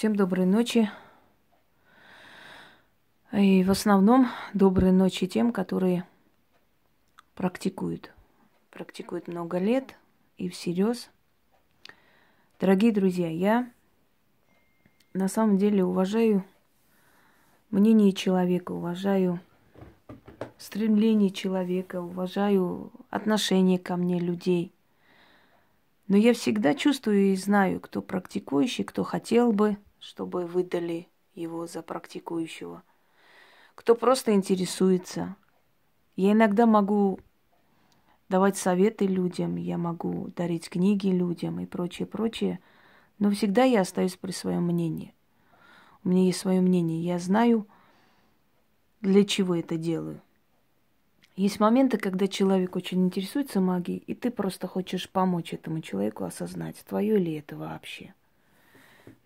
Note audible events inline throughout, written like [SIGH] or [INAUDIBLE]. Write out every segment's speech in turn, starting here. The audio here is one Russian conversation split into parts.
Всем доброй ночи. И в основном доброй ночи тем, которые практикуют. Практикуют много лет и всерьез. Дорогие друзья, я на самом деле уважаю мнение человека, уважаю стремление человека, уважаю отношение ко мне людей – но я всегда чувствую и знаю, кто практикующий, кто хотел бы, чтобы выдали его за практикующего, кто просто интересуется. Я иногда могу давать советы людям, я могу дарить книги людям и прочее, прочее, но всегда я остаюсь при своем мнении. У меня есть свое мнение, я знаю, для чего это делаю. Есть моменты, когда человек очень интересуется магией, и ты просто хочешь помочь этому человеку осознать, твое ли это вообще.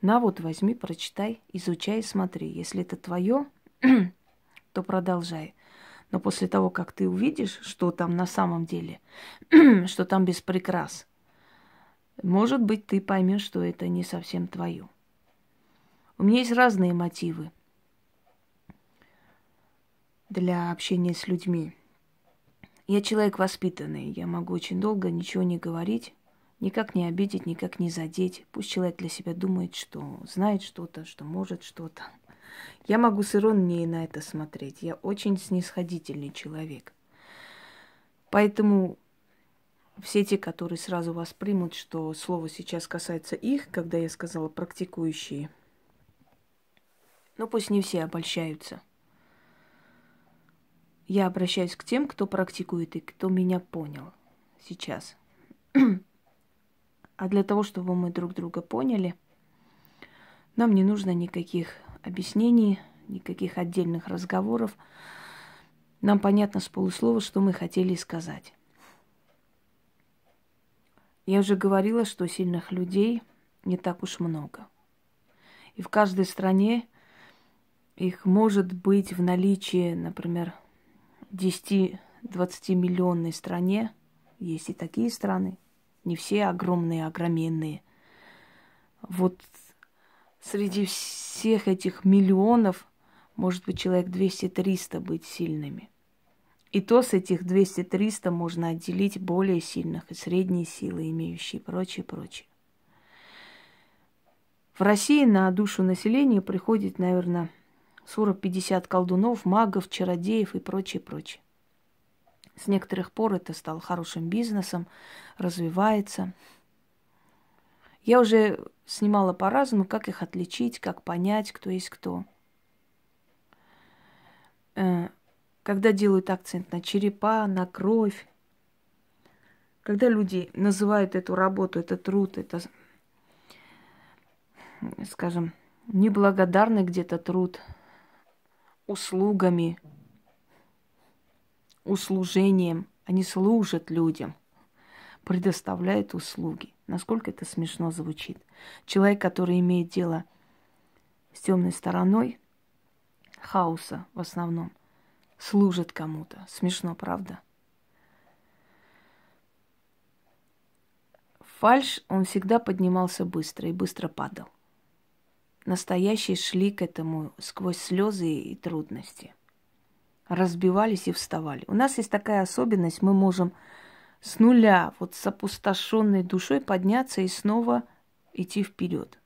На вот, возьми, прочитай, изучай, смотри. Если это твое, [CLEARS THROAT] то продолжай. Но после того, как ты увидишь, что там на самом деле, [CLEARS THROAT] что там без прикрас, может быть, ты поймешь, что это не совсем твое. У меня есть разные мотивы для общения с людьми. Я человек воспитанный, я могу очень долго ничего не говорить, никак не обидеть, никак не задеть. Пусть человек для себя думает, что знает что-то, что может что-то. Я могу с иронией на это смотреть. Я очень снисходительный человек. Поэтому все те, которые сразу воспримут, что слово сейчас касается их, когда я сказала практикующие, ну пусть не все обольщаются – я обращаюсь к тем, кто практикует и кто меня понял сейчас. [CLEARS THROAT] А для того, чтобы мы друг друга поняли, нам не нужно никаких объяснений, никаких отдельных разговоров. Нам понятно с полуслова, что мы хотели сказать. Я уже говорила, что сильных людей не так уж много. И в каждой стране их может быть в наличии, например, 10-20 миллионной стране, есть и такие страны, не все огромные, огроменные. Вот среди всех этих миллионов может быть человек 200-300 быть сильными. И то с этих 200-300 можно отделить более сильных и средние силы, имеющие прочее, прочее. В России на душу населения приходит, наверное, 40-50 колдунов, магов, чародеев и прочее, прочее. С некоторых пор это стало хорошим бизнесом, развивается. Я уже снимала по-разному, как их отличить, как понять, кто есть кто. Э, когда делают акцент на черепа, на кровь, когда люди называют эту работу, это труд, это, скажем, неблагодарный где-то труд – услугами, услужением. Они служат людям, предоставляют услуги. Насколько это смешно звучит. Человек, который имеет дело с темной стороной хаоса в основном, служит кому-то. Смешно, правда? Фальш, он всегда поднимался быстро и быстро падал настоящие шли к этому сквозь слезы и трудности. Разбивались и вставали. У нас есть такая особенность, мы можем с нуля, вот с опустошенной душой подняться и снова идти вперед.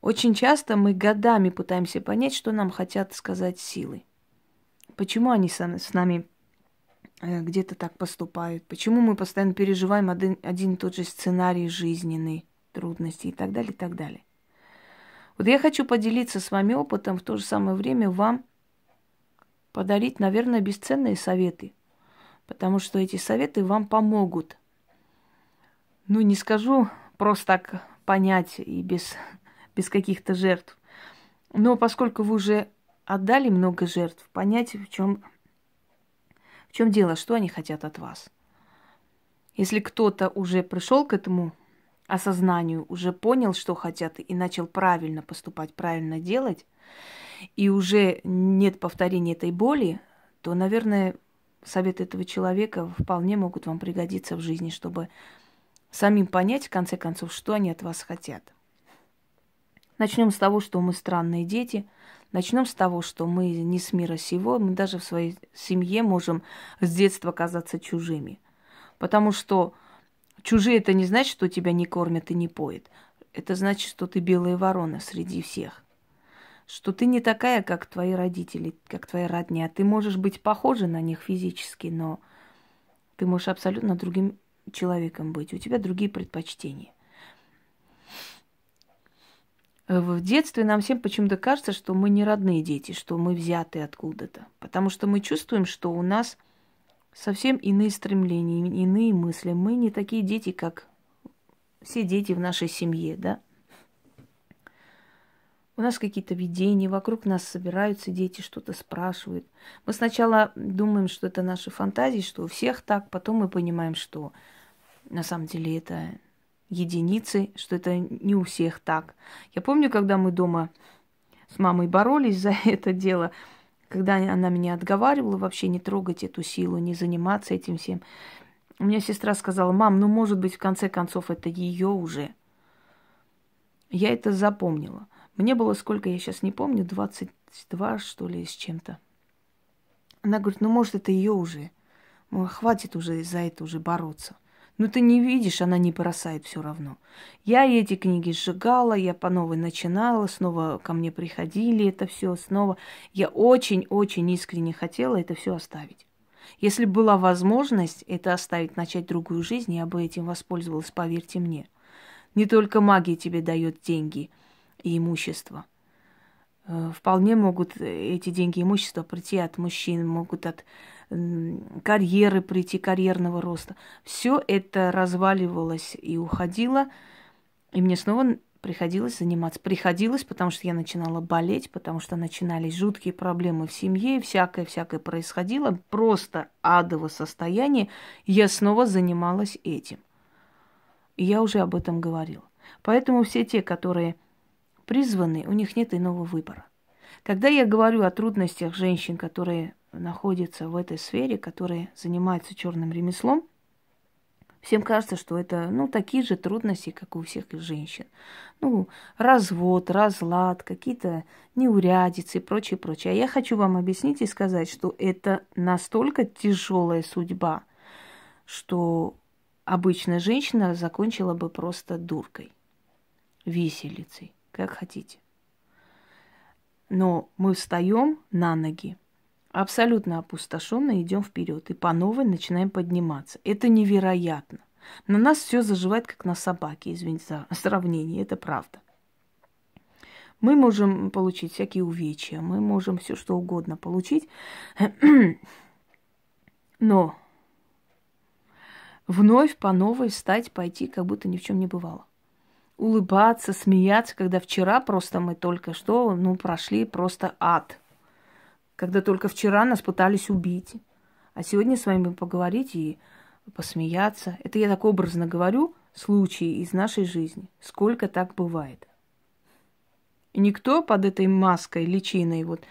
Очень часто мы годами пытаемся понять, что нам хотят сказать силы. Почему они с нами э, где-то так поступают? Почему мы постоянно переживаем один, один и тот же сценарий жизненный? трудностей и так далее, и так далее. Вот я хочу поделиться с вами опытом, в то же самое время вам подарить, наверное, бесценные советы, потому что эти советы вам помогут. Ну, не скажу просто так понять и без, без каких-то жертв. Но поскольку вы уже отдали много жертв, понять, в чем, в чем дело, что они хотят от вас. Если кто-то уже пришел к этому осознанию, уже понял, что хотят, и начал правильно поступать, правильно делать, и уже нет повторения этой боли, то, наверное, советы этого человека вполне могут вам пригодиться в жизни, чтобы самим понять, в конце концов, что они от вас хотят. Начнем с того, что мы странные дети. Начнем с того, что мы не с мира сего. Мы даже в своей семье можем с детства казаться чужими. Потому что чужие это не значит, что тебя не кормят и не поят. Это значит, что ты белая ворона среди всех. Что ты не такая, как твои родители, как твоя родня. Ты можешь быть похожа на них физически, но ты можешь абсолютно другим человеком быть. У тебя другие предпочтения. В детстве нам всем почему-то кажется, что мы не родные дети, что мы взяты откуда-то. Потому что мы чувствуем, что у нас совсем иные стремления, иные мысли. Мы не такие дети, как все дети в нашей семье, да? У нас какие-то видения, вокруг нас собираются дети, что-то спрашивают. Мы сначала думаем, что это наши фантазии, что у всех так, потом мы понимаем, что на самом деле это единицы, что это не у всех так. Я помню, когда мы дома с мамой боролись [LAUGHS] за это дело, когда она меня отговаривала вообще не трогать эту силу, не заниматься этим всем. У меня сестра сказала, мам, ну, может быть, в конце концов, это ее уже. Я это запомнила. Мне было сколько, я сейчас не помню, 22, что ли, с чем-то. Она говорит, ну, может, это ее уже. Хватит уже за это уже бороться. Ну ты не видишь, она не бросает все равно. Я эти книги сжигала, я по новой начинала, снова ко мне приходили это все, снова. Я очень-очень искренне хотела это все оставить. Если была возможность это оставить, начать другую жизнь, я бы этим воспользовалась, поверьте мне. Не только магия тебе дает деньги и имущество. Э, вполне могут эти деньги имущество прийти от мужчин, могут от карьеры прийти, карьерного роста. Все это разваливалось и уходило, и мне снова приходилось заниматься. Приходилось, потому что я начинала болеть, потому что начинались жуткие проблемы в семье, всякое-всякое происходило, просто адово состояние. Я снова занималась этим. И я уже об этом говорила. Поэтому все те, которые призваны, у них нет иного выбора. Когда я говорю о трудностях женщин, которые находятся в этой сфере, которые занимаются черным ремеслом, всем кажется, что это, ну, такие же трудности, как у всех женщин. Ну, развод, разлад, какие-то неурядицы и прочее, прочее. А я хочу вам объяснить и сказать, что это настолько тяжелая судьба, что обычная женщина закончила бы просто дуркой, виселицей, как хотите. Но мы встаем на ноги, абсолютно опустошенно идем вперед и по новой начинаем подниматься. Это невероятно. На нас все заживает, как на собаке, извините за сравнение, это правда. Мы можем получить всякие увечья, мы можем все что угодно получить, [CLEARS THROAT] но вновь по новой встать, пойти, как будто ни в чем не бывало. Улыбаться, смеяться, когда вчера просто мы только что, ну, прошли просто ад – когда только вчера нас пытались убить. А сегодня с вами поговорить и посмеяться. Это я так образно говорю, случаи из нашей жизни. Сколько так бывает. И никто под этой маской, личиной вот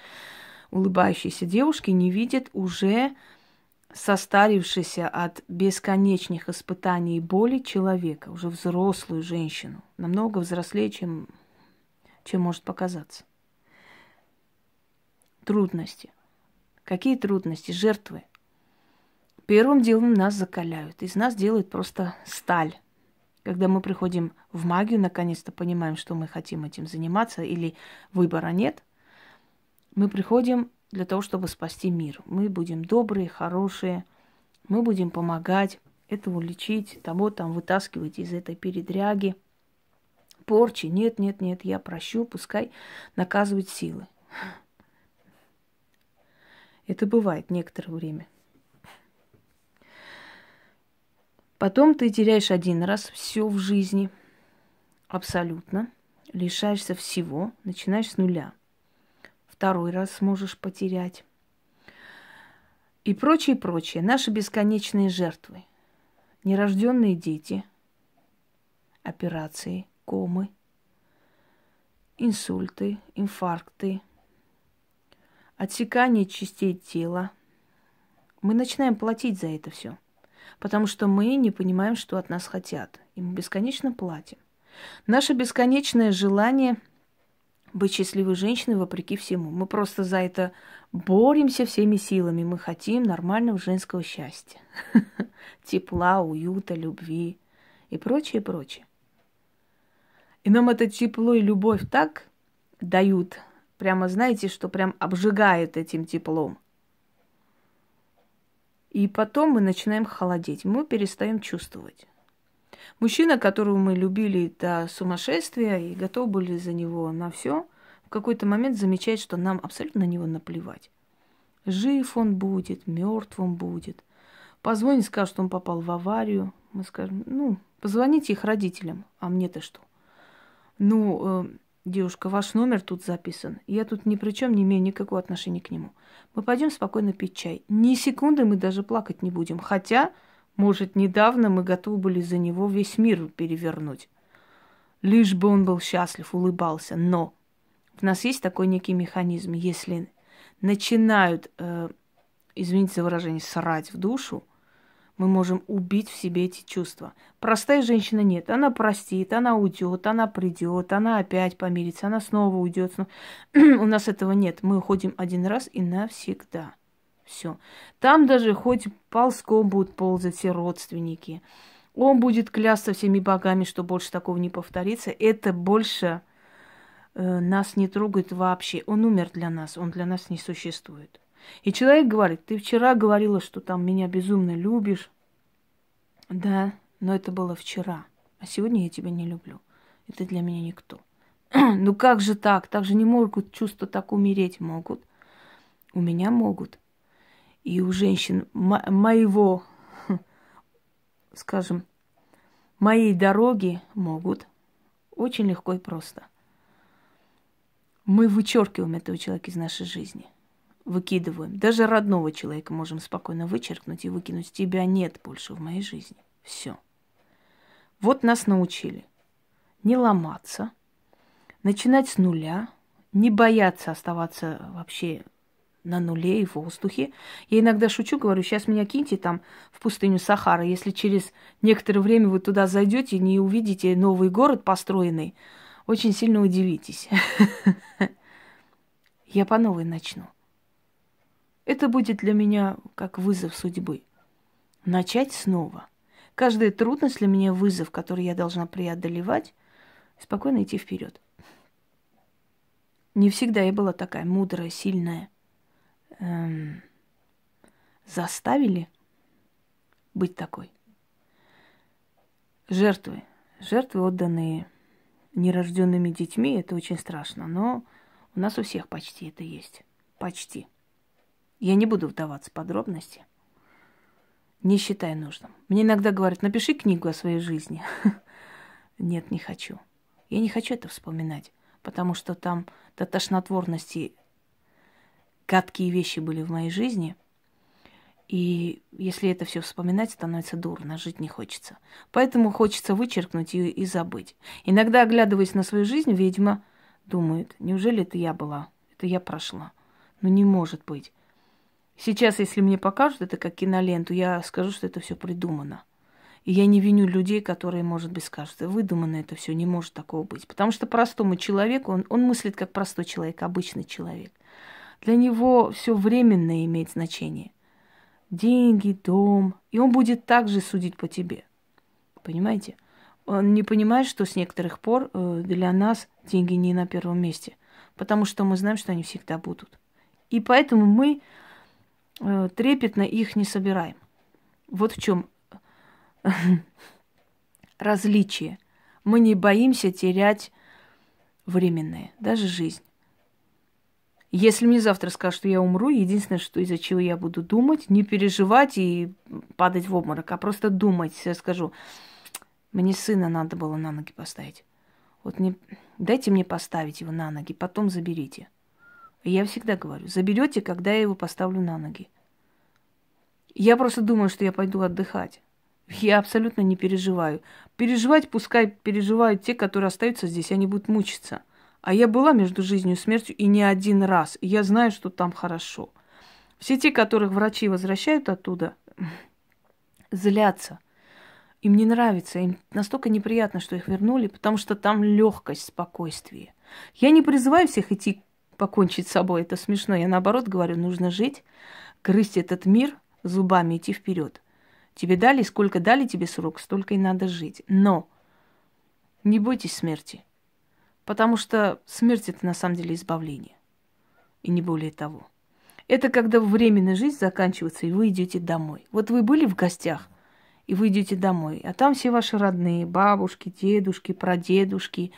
улыбающейся девушки не видит уже состарившейся от бесконечных испытаний и боли человека, уже взрослую женщину, намного взрослее, чем, чем может показаться трудности. Какие трудности? Жертвы. Первым делом нас закаляют. Из нас делают просто сталь. Когда мы приходим в магию, наконец-то понимаем, что мы хотим этим заниматься или выбора нет, мы приходим для того, чтобы спасти мир. Мы будем добрые, хорошие, мы будем помогать этого лечить, того там вытаскивать из этой передряги, порчи. Нет, нет, нет, я прощу, пускай наказывают силы. Это бывает некоторое время. Потом ты теряешь один раз все в жизни, абсолютно, лишаешься всего, начинаешь с нуля. Второй раз сможешь потерять. И прочее, прочее. Наши бесконечные жертвы. Нерожденные дети, операции, комы, инсульты, инфаркты – отсекание частей тела. Мы начинаем платить за это все, потому что мы не понимаем, что от нас хотят, и мы бесконечно платим. Наше бесконечное желание быть счастливой женщиной вопреки всему. Мы просто за это боремся всеми силами. Мы хотим нормального женского счастья. [LAUGHS] Тепла, уюта, любви и прочее, прочее. И нам это тепло и любовь так дают, прямо знаете, что прям обжигает этим теплом. И потом мы начинаем холодеть, мы перестаем чувствовать. Мужчина, которого мы любили до сумасшествия и готовы были за него на все, в какой-то момент замечает, что нам абсолютно на него наплевать. Жив он будет, мертв он будет. Позвонит, скажет, что он попал в аварию. Мы скажем, ну, позвоните их родителям, а мне-то что? Ну, э, девушка, ваш номер тут записан. Я тут ни при чем не имею никакого отношения к нему. Мы пойдем спокойно пить чай. Ни секунды мы даже плакать не будем. Хотя может, недавно мы готовы были за него весь мир перевернуть. Лишь бы он был счастлив, улыбался. Но в нас есть такой некий механизм. Если начинают, э, извините за выражение, срать в душу, мы можем убить в себе эти чувства. Простая женщина нет. Она простит, она уйдет, она придет, она опять помирится, она снова уйдет. [CLEARS THROAT] У нас этого нет. Мы уходим один раз и навсегда. Все. Там даже хоть ползком будут ползать все родственники. Он будет клясться всеми богами, что больше такого не повторится. Это больше э, нас не трогает вообще. Он умер для нас, он для нас не существует. И человек говорит, ты вчера говорила, что там меня безумно любишь. Да, но это было вчера. А сегодня я тебя не люблю. Это для меня никто. [CLEARS THROAT] ну как же так? Так же не могут чувства так умереть могут. У меня могут и у женщин мо- моего, скажем, моей дороги могут очень легко и просто. Мы вычеркиваем этого человека из нашей жизни. Выкидываем. Даже родного человека можем спокойно вычеркнуть и выкинуть. Тебя нет больше в моей жизни. Все. Вот нас научили. Не ломаться, начинать с нуля, не бояться оставаться вообще на нуле и в воздухе. Я иногда шучу, говорю, сейчас меня киньте там в пустыню Сахара. Если через некоторое время вы туда зайдете и не увидите новый город построенный, очень сильно удивитесь. [LAUGHS] Я по новой начну. Это будет для меня как вызов судьбы. Начать снова. Каждая трудность для меня вызов, который я должна преодолевать, спокойно идти вперед. Не всегда я была такая мудрая, сильная эм, заставили быть такой. Жертвы. Жертвы, отданные нерожденными детьми, это очень страшно. Но у нас у всех почти это есть. Почти. Я не буду вдаваться в подробности. Не считаю нужным. Мне иногда говорят, напиши книгу о своей жизни. [LAUGHS] Нет, не хочу. Я не хочу это вспоминать, потому что там до тошнотворности гадкие вещи были в моей жизни. И если это все вспоминать, становится дурно, жить не хочется. Поэтому хочется вычеркнуть ее и забыть. Иногда, оглядываясь на свою жизнь, ведьма думает, неужели это я была? Это я прошла. Ну не может быть. Сейчас, если мне покажут это как киноленту, я скажу, что это все придумано. И я не виню людей, которые, может быть, скажут, выдумано это все, не может такого быть. Потому что простому человеку, он, он мыслит как простой человек, обычный человек – для него все временное имеет значение. Деньги, дом. И он будет также судить по тебе. Понимаете? Он не понимает, что с некоторых пор э, для нас деньги не на первом месте. Потому что мы знаем, что они всегда будут. И поэтому мы э, трепетно их не собираем. Вот в чем [LAUGHS] различие. Мы не боимся терять временное, даже жизнь. Если мне завтра скажут, что я умру, единственное, что из-за чего я буду думать, не переживать и падать в обморок, а просто думать. Я скажу, мне сына надо было на ноги поставить. Вот не... дайте мне поставить его на ноги, потом заберите. Я всегда говорю, заберете, когда я его поставлю на ноги. Я просто думаю, что я пойду отдыхать. Я абсолютно не переживаю. Переживать пускай переживают те, которые остаются здесь, они будут мучиться – а я была между жизнью и смертью и не один раз. И я знаю, что там хорошо. Все те, которых врачи возвращают оттуда, [CLEARS THROAT] злятся. Им не нравится, им настолько неприятно, что их вернули, потому что там легкость, спокойствие – Я не призываю всех идти покончить с собой, это смешно. Я наоборот говорю, нужно жить, грызть этот мир зубами, идти вперед. Тебе дали, сколько дали тебе срок, столько и надо жить. Но не бойтесь смерти, потому что смерть это на самом деле избавление, и не более того. Это когда временная жизнь заканчивается, и вы идете домой. Вот вы были в гостях, и вы идете домой, а там все ваши родные, бабушки, дедушки, прадедушки.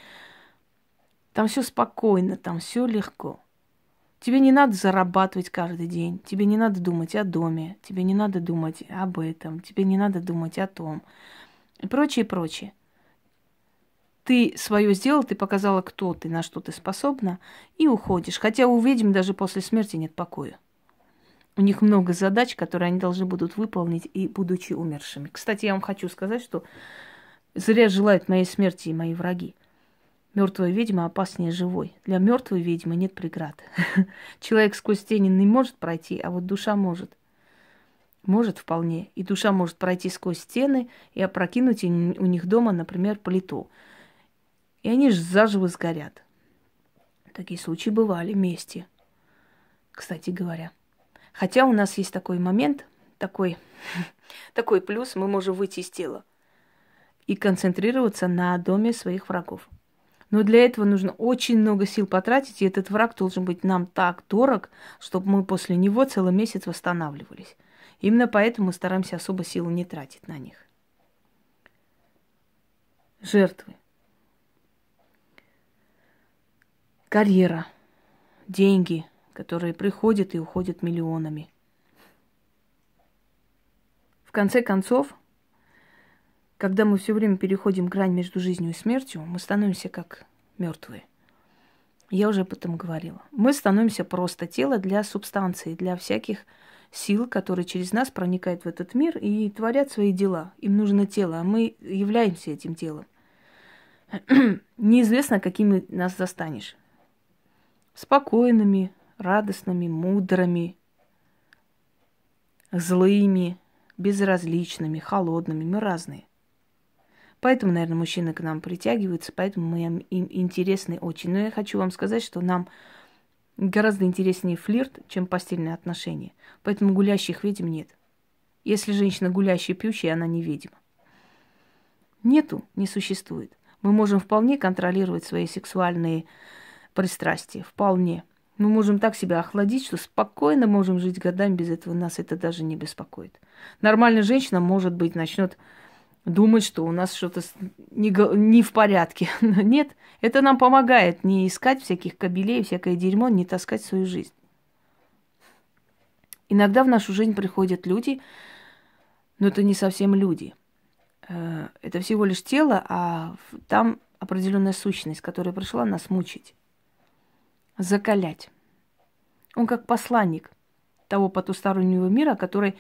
Там все спокойно, там все легко. Тебе не надо зарабатывать каждый день, тебе не надо думать о доме, тебе не надо думать об этом, тебе не надо думать о том и прочее, прочее. Ты свое сделал, ты показала, кто ты, на что ты способна, и уходишь. Хотя у ведьм даже после смерти нет покоя. У них много задач, которые они должны будут выполнить, и будучи умершими. Кстати, я вам хочу сказать, что зря желают моей смерти и мои враги. Мертвая ведьма опаснее живой. Для мертвой ведьмы нет преград. [LAUGHS] Человек сквозь тени не может пройти, а вот душа может. Может вполне. И душа может пройти сквозь стены и опрокинуть у них дома, например, плиту. И они же заживо сгорят. Такие случаи бывали вместе, кстати говоря. Хотя у нас есть такой момент, такой, [LAUGHS] такой плюс, мы можем выйти из тела и концентрироваться на доме своих врагов. Но для этого нужно очень много сил потратить, и этот враг должен быть нам так дорог, чтобы мы после него целый месяц восстанавливались. Именно поэтому мы стараемся особо силы не тратить на них. Жертвы. Карьера. Деньги, которые приходят и уходят миллионами. В конце концов, когда мы все время переходим грань между жизнью и смертью, мы становимся как мертвые. Я уже об этом говорила. Мы становимся просто тело для субстанции, для всяких сил, которые через нас проникают в этот мир и творят свои дела. Им нужно тело, а мы являемся этим телом. [CLEARS THROAT] Неизвестно, какими нас застанешь. Спокойными, радостными, мудрыми, злыми, безразличными, холодными. Мы разные. Поэтому, наверное, мужчины к нам притягиваются, поэтому мы им интересны очень. Но я хочу вам сказать, что нам гораздо интереснее флирт, чем постельные отношения. Поэтому гулящих ведьм нет. Если женщина гулящая, пьющая, она не ведьма. Нету, не существует. Мы можем вполне контролировать свои сексуальные пристрастия. Вполне. Мы можем так себя охладить, что спокойно можем жить годами без этого. Нас это даже не беспокоит. Нормальная женщина, может быть, начнет думать, что у нас что-то не, не в порядке. [LAUGHS] Нет, это нам помогает не искать всяких кабелей, всякое дерьмо, не таскать свою жизнь. Иногда в нашу жизнь приходят люди, но это не совсем люди. Э, это всего лишь тело, а там определенная сущность, которая пришла нас мучить, закалять. Он как посланник того потустороннего мира, который,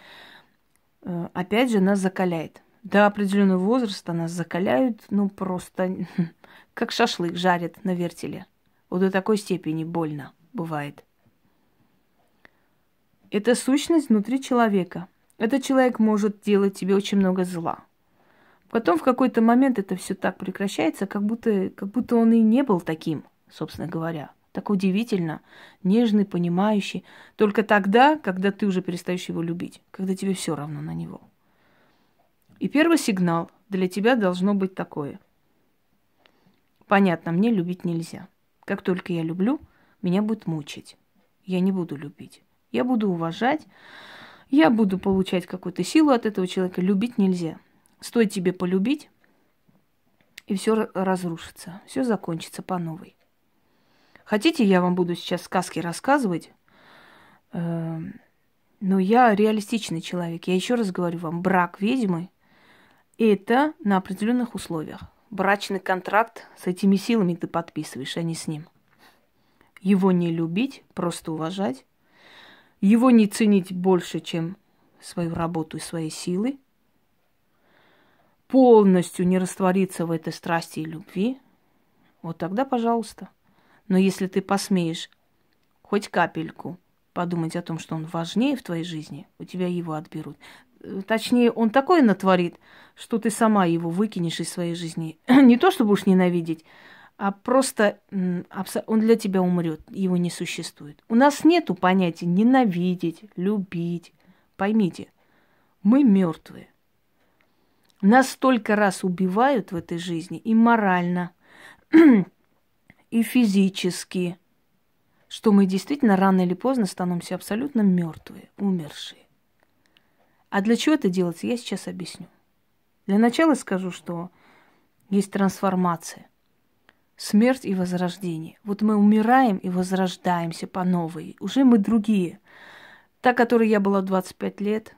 э, опять же, нас закаляет – до определенного возраста нас закаляют, ну, просто [LAUGHS] как шашлык жарят на вертеле. Вот до такой степени больно бывает. Это сущность внутри человека. Этот человек может делать тебе очень много зла. Потом в какой-то момент это все так прекращается, как будто, как будто он и не был таким, собственно говоря. Так удивительно, нежный, понимающий. Только тогда, когда ты уже перестаешь его любить, когда тебе все равно на него. И первый сигнал для тебя должно быть такое. Понятно, мне любить нельзя. Как только я люблю, меня будет мучить. Я не буду любить. Я буду уважать, я буду получать какую-то силу от этого человека. Любить нельзя. Стоит тебе полюбить, и все разрушится, все закончится по новой. Хотите, я вам буду сейчас сказки рассказывать? Эм, но я реалистичный человек. Я еще раз говорю вам, брак ведьмы это на определенных условиях. Брачный контракт с этими силами ты подписываешь, а не с ним. Его не любить, просто уважать. Его не ценить больше, чем свою работу и свои силы. Полностью не раствориться в этой страсти и любви. Вот тогда, пожалуйста. Но если ты посмеешь хоть капельку подумать о том, что он важнее в твоей жизни, у тебя его отберут. Точнее, он такое натворит, что ты сама его выкинешь из своей жизни. [CLEARS THROAT] Не то, чтобы уж ненавидеть, а просто он для тебя умрет, его не существует. У нас нету понятия ненавидеть, любить. Поймите, мы мертвые. Нас столько раз убивают в этой жизни и морально, [CLEARS THROAT] и физически, что мы действительно рано или поздно становимся абсолютно мертвые, умершие. А для чего это делается, я сейчас объясню. Для начала скажу, что есть трансформация, смерть и возрождение. Вот мы умираем и возрождаемся по новой. Уже мы другие. Та, которой я была в 25 лет,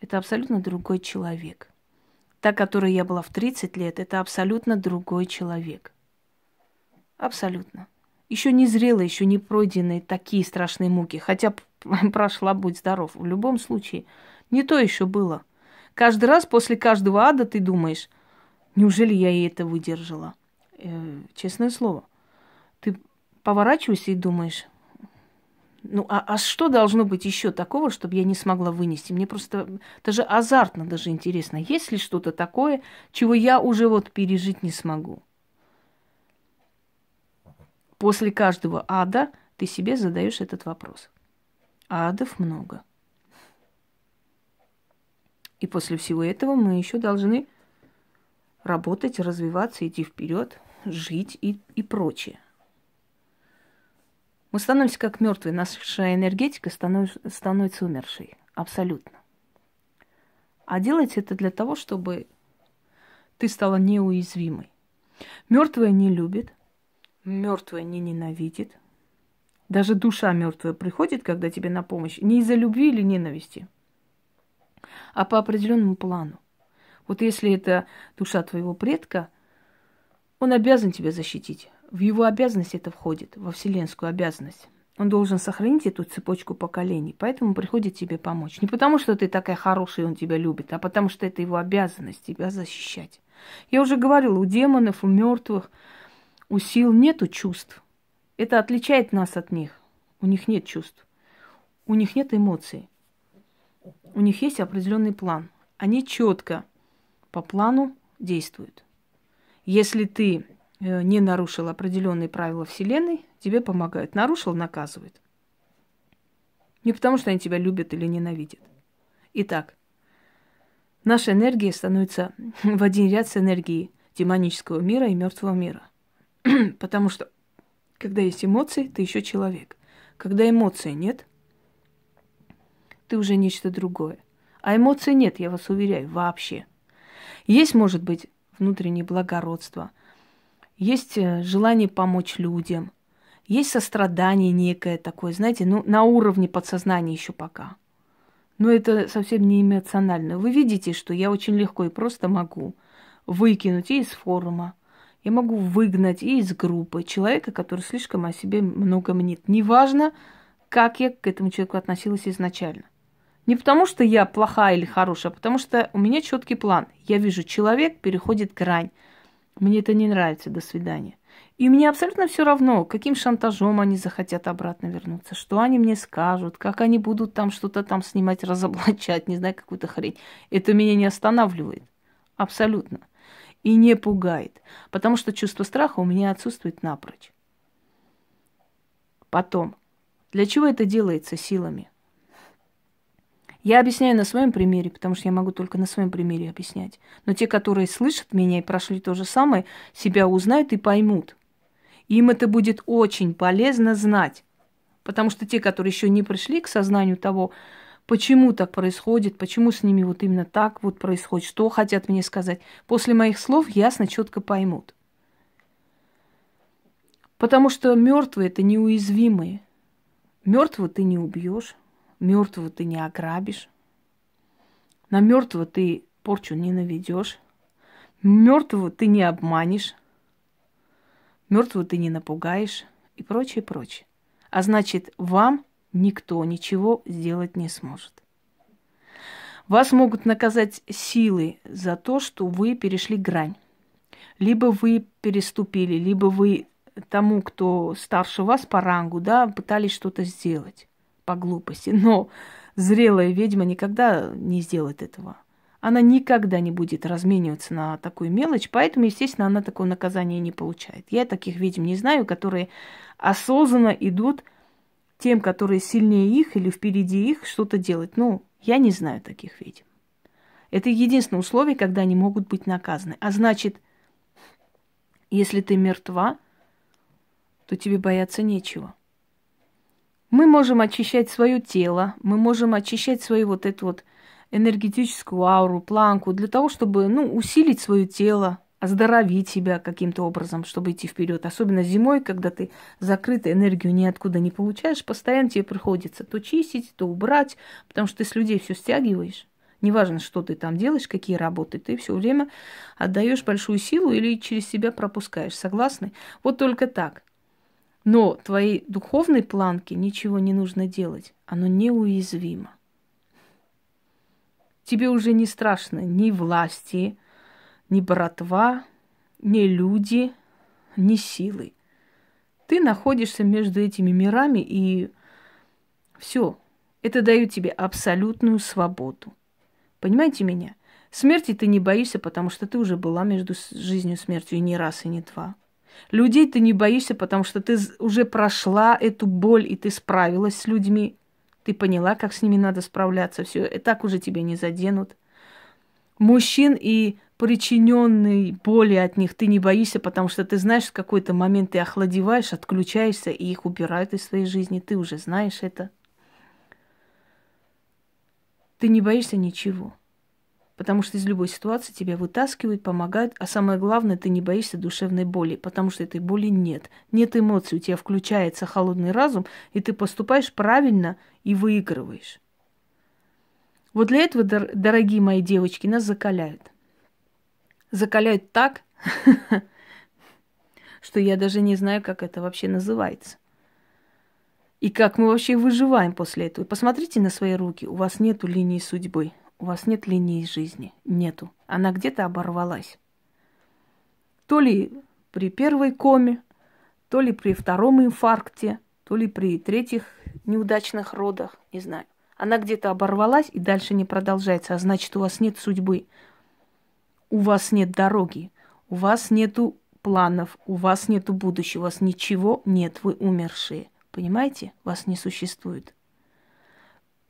это абсолютно другой человек – Та, которой я была в 30 лет, это абсолютно другой человек. Абсолютно. Еще не зрелые, еще не пройденные такие страшные муки. Хотя [LAUGHS] прошла, будь здоров. В любом случае, не то еще было. Каждый раз после каждого ада ты думаешь, неужели я и это выдержала? Э, честное слово. Ты поворачиваешься и думаешь, ну, а, а что должно быть еще такого, чтобы я не смогла вынести? Мне просто даже азартно, даже интересно, есть ли что-то такое, чего я уже вот пережить не смогу? После каждого ада ты себе задаешь этот вопрос. Адов много. И после всего этого мы еще должны работать, развиваться, идти вперед, жить и, и прочее. Мы становимся как мертвые, наша энергетика становится умершей. Абсолютно. А делать это для того, чтобы ты стала неуязвимой. Мертвая не любит, мертвая не ненавидит. Даже душа мертвая приходит, когда тебе на помощь, не из-за любви или ненависти, а по определенному плану. Вот если это душа твоего предка, он обязан тебя защитить. В его обязанность это входит, во вселенскую обязанность. Он должен сохранить эту цепочку поколений, поэтому приходит тебе помочь. Не потому, что ты такая хорошая, и он тебя любит, а потому, что это его обязанность тебя защищать. Я уже говорила, у демонов, у мертвых, у сил нету чувств. Это отличает нас от них. У них нет чувств. У них нет эмоций. У них есть определенный план. Они четко по плану действуют. Если ты Э, не нарушил определенные правила Вселенной, тебе помогают. Нарушил, наказывают. Не потому, что они тебя любят или ненавидят. Итак, наша энергия становится [LAUGHS] в один ряд с энергией демонического мира и мертвого мира. [CLEARS THROAT] потому что, когда есть эмоции, ты еще человек. Когда эмоций нет, ты уже нечто другое. А эмоций нет, я вас уверяю, вообще. Есть, может быть, внутреннее благородство – есть э, желание помочь людям, есть сострадание некое такое, знаете, ну, на уровне подсознания еще пока. Но это совсем не эмоционально. Вы видите, что я очень легко и просто могу выкинуть и из форума, я могу выгнать и из группы человека, который слишком о себе много мнит. Неважно, как я к этому человеку относилась изначально. Не потому, что я плохая или хорошая, а потому что у меня четкий план. Я вижу, человек переходит грань. Мне это не нравится, до свидания. И мне абсолютно все равно, каким шантажом они захотят обратно вернуться, что они мне скажут, как они будут там что-то там снимать, [LAUGHS] разоблачать, не знаю, какую-то хрень. Это меня не останавливает. Абсолютно. И не пугает. Потому что чувство страха у меня отсутствует напрочь. Потом. Для чего это делается силами? Я объясняю на своем примере, потому что я могу только на своем примере объяснять. Но те, которые слышат меня и прошли то же самое, себя узнают и поймут. Им это будет очень полезно знать. Потому что те, которые еще не пришли к сознанию того, почему так происходит, почему с ними вот именно так вот происходит, что хотят мне сказать, после моих слов ясно, четко поймут. Потому что мертвые это неуязвимые. Мертвого ты не убьешь, Мертвого ты не ограбишь. На мертвого ты порчу не наведешь. Мертвого ты не обманешь. Мертвого ты не напугаешь и прочее, прочее. А значит, вам никто ничего сделать не сможет. Вас могут наказать силы за то, что вы перешли грань. Либо вы переступили, либо вы тому, кто старше вас по рангу, да, пытались что-то сделать по глупости. Но зрелая ведьма никогда не сделает этого. Она никогда не будет размениваться на такую мелочь, поэтому, естественно, она такое наказание не получает. Я таких ведьм не знаю, которые осознанно идут тем, которые сильнее их или впереди их, что-то делать. Ну, я не знаю таких ведьм. Это единственное условие, когда они могут быть наказаны. А значит, если ты мертва, то тебе бояться нечего. Мы можем очищать свое тело, мы можем очищать свою вот эту вот энергетическую ауру, планку, для того, чтобы ну, усилить свое тело, оздоровить себя каким-то образом, чтобы идти вперед. Особенно зимой, когда ты закрытую энергию ниоткуда не получаешь, постоянно тебе приходится то чистить, то убрать, потому что ты с людей все стягиваешь. Неважно, что ты там делаешь, какие работы, ты все время отдаешь большую силу или через себя пропускаешь. Согласны? Вот только так. Но твоей духовной планке ничего не нужно делать. Оно неуязвимо. Тебе уже не страшно ни власти, ни братва, ни люди, ни силы. Ты находишься между этими мирами, и все. Это дает тебе абсолютную свободу. Понимаете меня? Смерти ты не боишься, потому что ты уже была между жизнью и смертью и не раз, и не два. Людей ты не боишься, потому что ты уже прошла эту боль, и ты справилась с людьми. Ты поняла, как с ними надо справляться. Все, и так уже тебя не заденут. Мужчин и причиненной боли от них ты не боишься, потому что ты знаешь, в какой-то момент ты охладеваешь, отключаешься, и их убирают из своей жизни. Ты уже знаешь это. Ты не боишься ничего. Потому что из любой ситуации тебя вытаскивают, помогают, а самое главное, ты не боишься душевной боли, потому что этой боли нет. Нет эмоций, у тебя включается холодный разум, и ты поступаешь правильно и выигрываешь. Вот для этого, дорогие мои девочки, нас закаляют. Закаляют так, [LAUGHS] что я даже не знаю, как это вообще называется. И как мы вообще выживаем после этого. Посмотрите на свои руки. У вас нету линии судьбы. У вас нет линии жизни. Нету. Она где-то оборвалась. То ли при первой коме, то ли при втором инфаркте, то ли при третьих неудачных родах, не знаю. Она где-то оборвалась и дальше не продолжается, а значит, у вас нет судьбы, у вас нет дороги, у вас нету планов, у вас нету будущего, у вас ничего нет, вы умершие. Понимаете? Вас не существует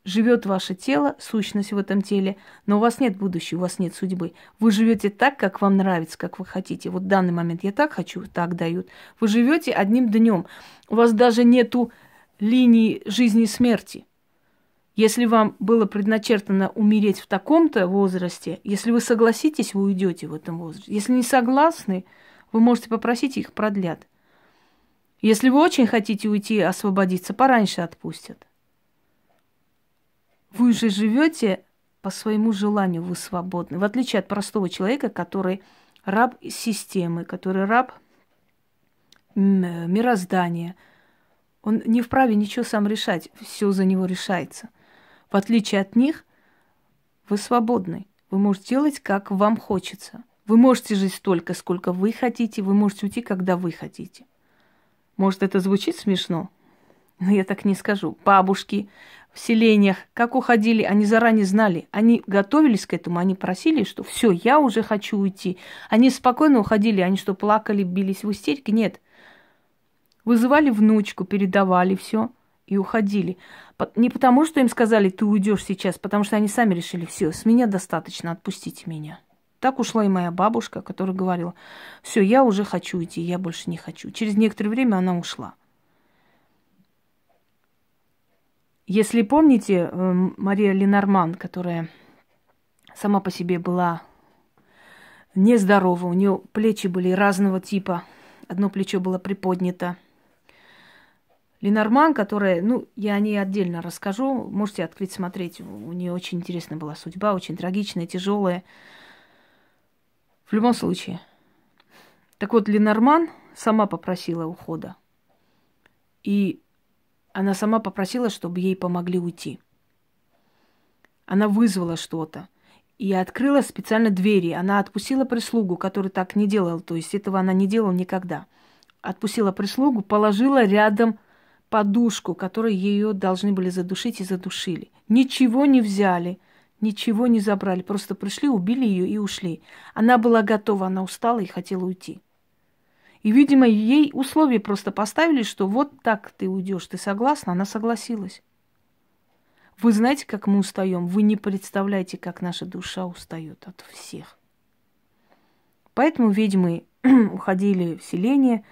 живет ваше тело, сущность в этом теле, но у вас нет будущего, у вас нет судьбы. Вы живете так, как вам нравится, как вы хотите. Вот в данный момент я так хочу, так дают. Вы живете одним днем. У вас даже нету линии жизни и смерти. Если вам было предначертано умереть в таком-то возрасте, если вы согласитесь, вы уйдете в этом возрасте. Если не согласны, вы можете попросить их продлят. Если вы очень хотите уйти, освободиться, пораньше отпустят. Вы же живете по своему желанию, вы свободны. В отличие от простого человека, который раб системы, который раб мироздания. Он не вправе ничего сам решать, все за него решается. В отличие от них, вы свободны. Вы можете делать, как вам хочется. Вы можете жить столько, сколько вы хотите, вы можете уйти, когда вы хотите. Может, это звучит смешно, но я так не скажу. Бабушки, в селениях, как уходили, они заранее знали, они готовились к этому, они просили, что все, я уже хочу уйти. Они спокойно уходили, они что, плакали, бились в истерике? Нет. Вызывали внучку, передавали все и уходили. Не потому, что им сказали, ты уйдешь сейчас, потому что они сами решили, все, с меня достаточно, отпустите меня. Так ушла и моя бабушка, которая говорила, все, я уже хочу уйти, я больше не хочу. Через некоторое время она ушла. Если помните, эм, Мария Ленорман, которая сама по себе была нездорова, у нее плечи были разного типа, одно плечо было приподнято. Ленорман, которая, ну, я о ней отдельно расскажу, можете открыть, смотреть. У нее очень интересная была судьба, очень трагичная, тяжелая. В любом случае. Так вот, Ленорман сама попросила ухода. И она сама попросила, чтобы ей помогли уйти. Она вызвала что-то и открыла специально двери. Она отпустила прислугу, которая так не делала, то есть этого она не делала никогда. Отпустила прислугу, положила рядом подушку, которой ее должны были задушить и задушили. Ничего не взяли, Ничего не забрали. Просто пришли, убили ее и ушли. Она была готова, она устала и хотела уйти. И, видимо, ей условия просто поставили, что вот так ты уйдешь, ты согласна? Она согласилась. Вы знаете, как мы устаем? Вы не представляете, как наша душа устает от всех. Поэтому ведьмы [CLEARS THROAT] уходили в селение,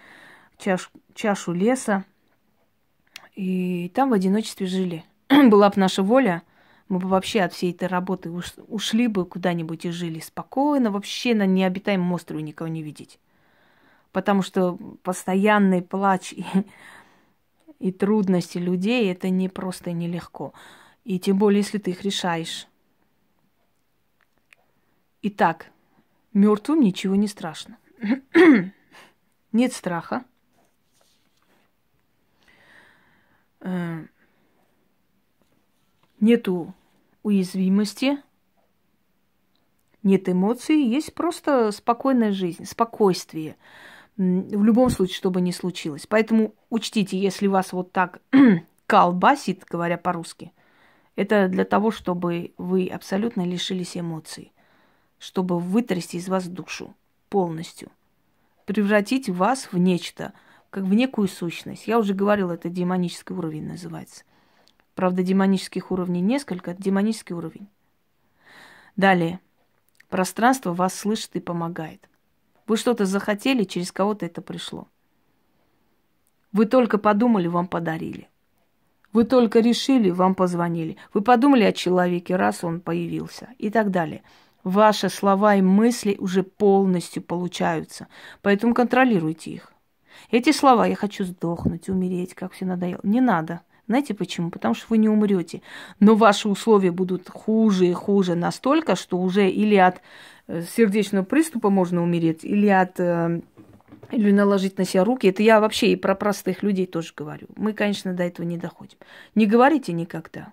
чаш, чашу леса, и там в одиночестве жили. [CLEARS THROAT] Была бы наша воля, мы бы вообще от всей этой работы ушли бы куда-нибудь и жили спокойно, вообще на необитаемом острове никого не видеть потому что постоянный плач и, [LAUGHS] и трудности людей это не просто нелегко. И тем более, если ты их решаешь. Итак, мертвым ничего не страшно. [CLEARS THROAT] Нет страха. Э, нету уязвимости, нет эмоций, есть просто спокойная жизнь, спокойствие в любом случае, что бы ни случилось. Поэтому учтите, если вас вот так [CLEARS THROAT] колбасит, говоря по-русски, это для того, чтобы вы абсолютно лишились эмоций, чтобы вытрясти из вас душу полностью, превратить вас в нечто, как в некую сущность. Я уже говорила, это демонический уровень называется. Правда, демонических уровней несколько, демонический уровень. Далее. Пространство вас слышит и помогает – вы что-то захотели, через кого-то это пришло. Вы только подумали, вам подарили. Вы только решили, вам позвонили. Вы подумали о человеке, раз он появился и так далее. Ваши слова и мысли уже полностью получаются, поэтому контролируйте их. Эти слова «я хочу сдохнуть, умереть, как все надоело» не надо. Знаете почему? Потому что вы не умрете. Но ваши условия будут хуже и хуже настолько, что уже или от Э, сердечного приступа можно умереть, или от э, или наложить на себя руки. Это я вообще и про простых людей тоже говорю. Мы, конечно, до этого не доходим. Не говорите никогда.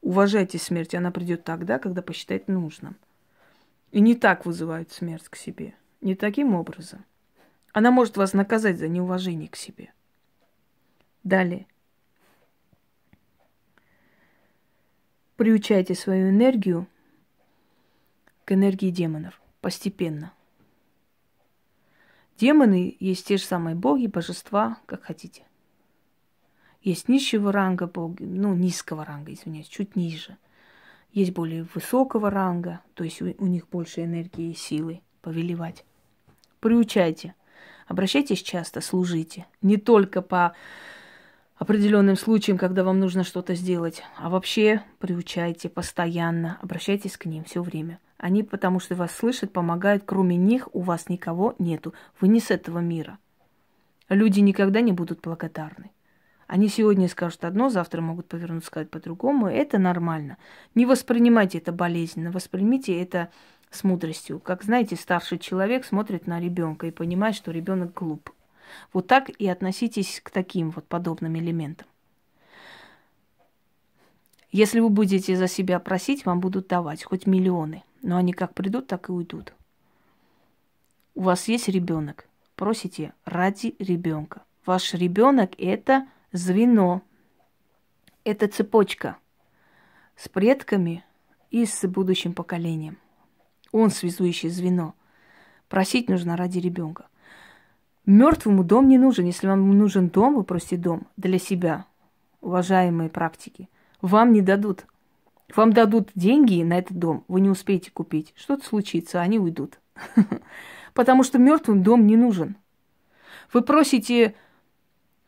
Уважайте смерть, она придет тогда, когда посчитает нужным. И не так вызывают смерть к себе. Не таким образом. Она может вас наказать за неуважение к себе. Далее. Приучайте свою энергию к энергии демонов постепенно. Демоны есть те же самые боги, божества, как хотите. Есть низшего ранга боги, ну, низкого ранга, извиняюсь, чуть ниже. Есть более высокого ранга, то есть у, у них больше энергии и силы повелевать. Приучайте. Обращайтесь часто, служите. Не только по определенным случаям, когда вам нужно что-то сделать, а вообще приучайте постоянно, обращайтесь к ним все время. Они, потому что вас слышат, помогают. Кроме них у вас никого нету. Вы не с этого мира. Люди никогда не будут благодарны. Они сегодня скажут одно, завтра могут повернуться сказать по-другому. Это нормально. Не воспринимайте это болезненно, воспримите это с мудростью. Как знаете, старший человек смотрит на ребенка и понимает, что ребенок глуп. Вот так и относитесь к таким вот подобным элементам. Если вы будете за себя просить, вам будут давать хоть миллионы. Но они как придут, так и уйдут. У вас есть ребенок. Просите ради ребенка. Ваш ребенок это звено, это цепочка с предками и с будущим поколением. Он связующее звено. Просить нужно ради ребенка. Мертвому дом не нужен. Если вам нужен дом, вы просите дом для себя, уважаемые практики. Вам не дадут вам дадут деньги на этот дом, вы не успеете купить. Что-то случится, они уйдут. [LAUGHS] Потому что мертвым дом не нужен. Вы просите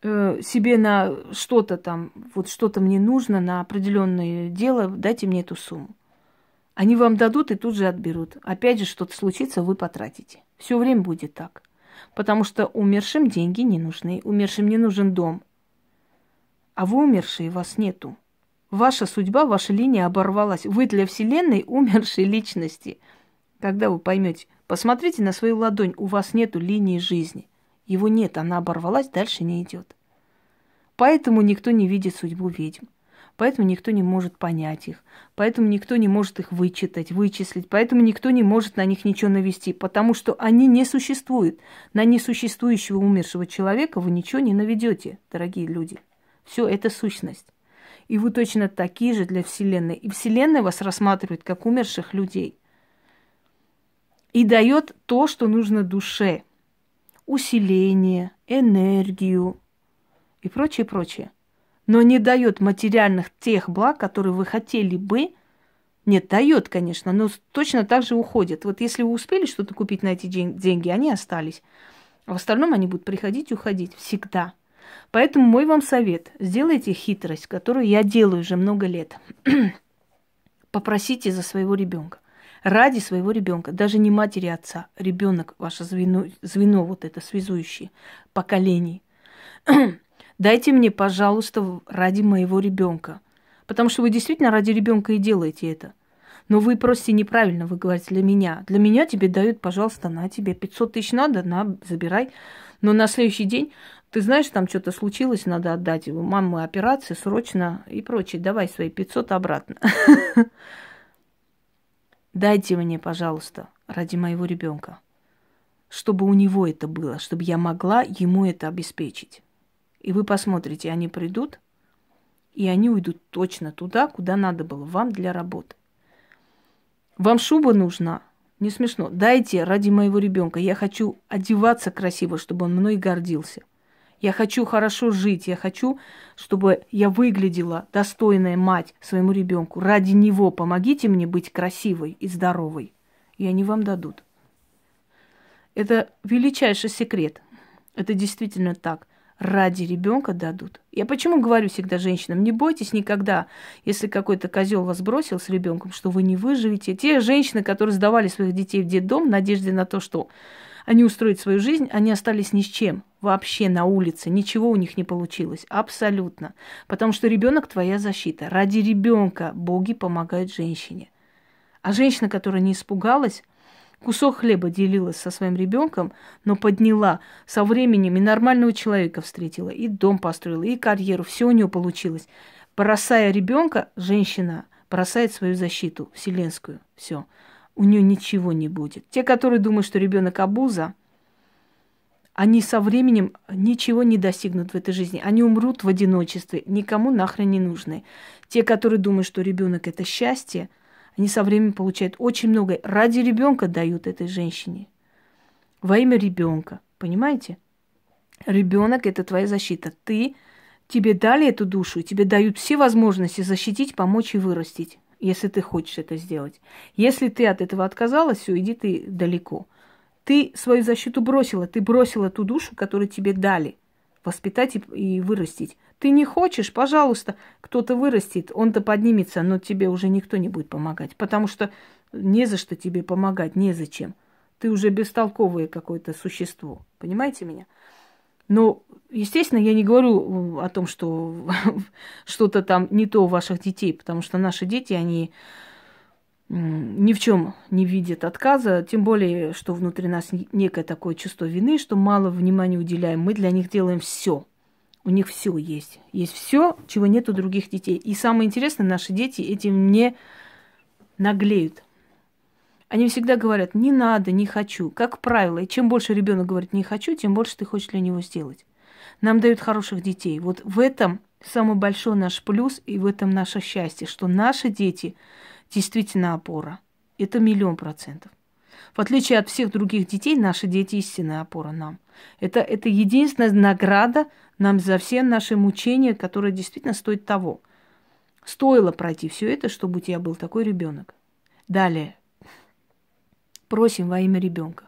э, себе на что-то там, вот что-то мне нужно на определенное дело, дайте мне эту сумму. Они вам дадут и тут же отберут. Опять же, что-то случится, вы потратите. Все время будет так. Потому что умершим деньги не нужны, умершим не нужен дом. А вы умершие, вас нету. Ваша судьба, ваша линия оборвалась. Вы для Вселенной умершей личности. Когда вы поймете, посмотрите на свою ладонь, у вас нету линии жизни. Его нет, она оборвалась, дальше не идет. Поэтому никто не видит судьбу ведьм. Поэтому никто не может понять их. Поэтому никто не может их вычитать, вычислить. Поэтому никто не может на них ничего навести. Потому что они не существуют. На несуществующего умершего человека вы ничего не наведете, дорогие люди. Все это сущность. И вы точно такие же для Вселенной. И Вселенная вас рассматривает как умерших людей. И дает то, что нужно душе. Усиление, энергию и прочее, прочее. Но не дает материальных тех благ, которые вы хотели бы. Нет, дает, конечно, но точно так же уходит. Вот если вы успели что-то купить на эти деньги, они остались. А в остальном они будут приходить и уходить всегда. Поэтому мой вам совет. Сделайте хитрость, которую я делаю уже много лет. [CLEARS THROAT] Попросите за своего ребенка. Ради своего ребенка, даже не матери отца, ребенок, ваше звено, звено вот это связующее поколений. [CLEARS THROAT] Дайте мне, пожалуйста, ради моего ребенка. Потому что вы действительно ради ребенка и делаете это. Но вы просите неправильно, вы говорите, для меня. Для меня тебе дают, пожалуйста, на тебе 500 тысяч надо, на, забирай. Но на следующий день ты знаешь, там что-то случилось, надо отдать его. Мамы операции срочно и прочее. Давай свои 500 обратно. [LAUGHS] Дайте мне, пожалуйста, ради моего ребенка, чтобы у него это было, чтобы я могла ему это обеспечить. И вы посмотрите, они придут, и они уйдут точно туда, куда надо было, вам для работы. Вам шуба нужна? Не смешно. Дайте ради моего ребенка. Я хочу одеваться красиво, чтобы он мной гордился. Я хочу хорошо жить, я хочу, чтобы я выглядела достойная мать своему ребенку. Ради него помогите мне быть красивой и здоровой, и они вам дадут. Это величайший секрет. Это действительно так. Ради ребенка дадут. Я почему говорю всегда женщинам, не бойтесь никогда, если какой-то козел вас бросил с ребенком, что вы не выживете. Те женщины, которые сдавали своих детей в детдом в надежде на то, что они устроят свою жизнь, они остались ни с чем вообще на улице, ничего у них не получилось. Абсолютно. Потому что ребенок твоя защита. Ради ребенка боги помогают женщине. А женщина, которая не испугалась, кусок хлеба делилась со своим ребенком, но подняла со временем и нормального человека встретила, и дом построила, и карьеру, все у нее получилось. Бросая ребенка, женщина бросает свою защиту вселенскую. Все. У нее ничего не будет. Те, которые думают, что ребенок абуза, они со временем ничего не достигнут в этой жизни. Они умрут в одиночестве, никому нахрен не нужны. Те, которые думают, что ребенок это счастье, они со временем получают очень много. Ради ребенка дают этой женщине. Во имя ребенка. Понимаете? Ребенок это твоя защита. Ты тебе дали эту душу, тебе дают все возможности защитить, помочь и вырастить, если ты хочешь это сделать. Если ты от этого отказалась, все, иди ты далеко. Ты свою защиту бросила, ты бросила ту душу, которую тебе дали воспитать и, и вырастить. Ты не хочешь, пожалуйста, кто-то вырастет, он-то поднимется, но тебе уже никто не будет помогать, потому что не за что тебе помогать, незачем. Ты уже бестолковое какое-то существо. Понимаете меня? Но, естественно, я не говорю о том, что [LAUGHS] что-то там не то у ваших детей, потому что наши дети, они ни в чем не видят отказа, тем более, что внутри нас некое такое чувство вины, что мало внимания уделяем. Мы для них делаем все. У них все есть. Есть все, чего нет у других детей. И самое интересное, наши дети этим не наглеют. Они всегда говорят, не надо, не хочу. Как правило, и чем больше ребенок говорит не хочу, тем больше ты хочешь для него сделать. Нам дают хороших детей. Вот в этом самый большой наш плюс и в этом наше счастье, что наши дети – действительно опора. Это миллион процентов. В отличие от всех других детей, наши дети истинная опора нам. Это, это единственная награда нам за все наши мучения, которая действительно стоит того. Стоило пройти все это, чтобы у тебя был такой ребенок. Далее. Просим во имя ребенка.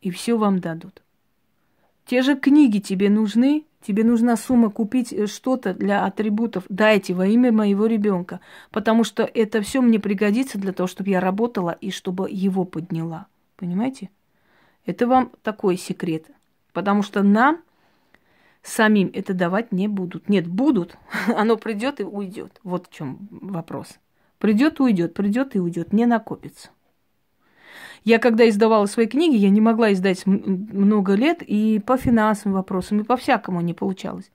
И все вам дадут. Те же книги тебе нужны, тебе нужна сумма купить э, что-то для атрибутов, дайте во имя моего ребенка, потому что это все мне пригодится для того, чтобы я работала и чтобы его подняла. Понимаете? Это вам такой секрет. Потому что нам самим это давать не будут. Нет, будут. [LAUGHS] Оно придет и уйдет. Вот в чем вопрос. Придет и уйдет, придет и уйдет, не накопится. Я когда издавала свои книги, я не могла издать много лет, и по финансовым вопросам, и по всякому не получалось.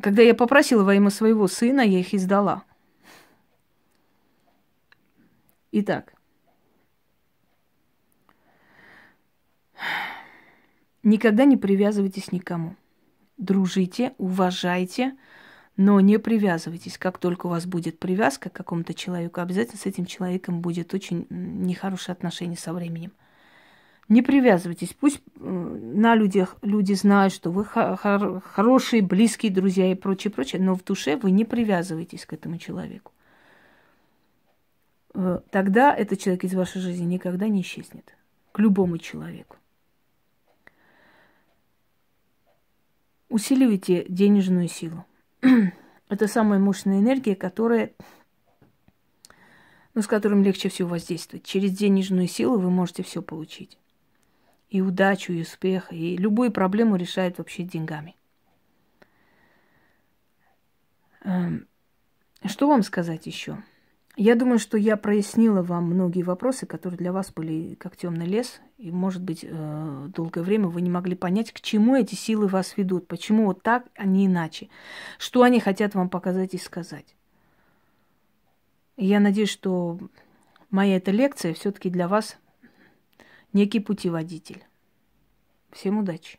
Когда я попросила во имя своего сына, я их издала. Итак, никогда не привязывайтесь никому. Дружите, уважайте, Но не привязывайтесь. Как только у вас будет привязка к какому-то человеку, обязательно с этим человеком будет очень нехорошее отношение со временем. Не привязывайтесь. Пусть на людях люди знают, что вы хор- хорошие, близкие друзья и прочее, прочее, но в душе вы не привязываетесь к этому человеку. Э, тогда этот человек из вашей жизни никогда не исчезнет. К любому человеку. Усиливайте денежную силу. [CLEARS THROAT] Это самая мощная энергия, которая, ну, с которым легче всего воздействовать. Через денежную силу вы можете все получить. И удачу, и успех, и любую проблему решает вообще деньгами. Эм, что вам сказать еще? Я думаю, что я прояснила вам многие вопросы, которые для вас были как темный лес, и, может быть, э, долгое время вы не могли понять, к чему эти силы вас ведут, почему вот так, а не иначе, что они хотят вам показать и сказать. Я надеюсь, что моя эта лекция все-таки для вас некий путеводитель. Всем удачи!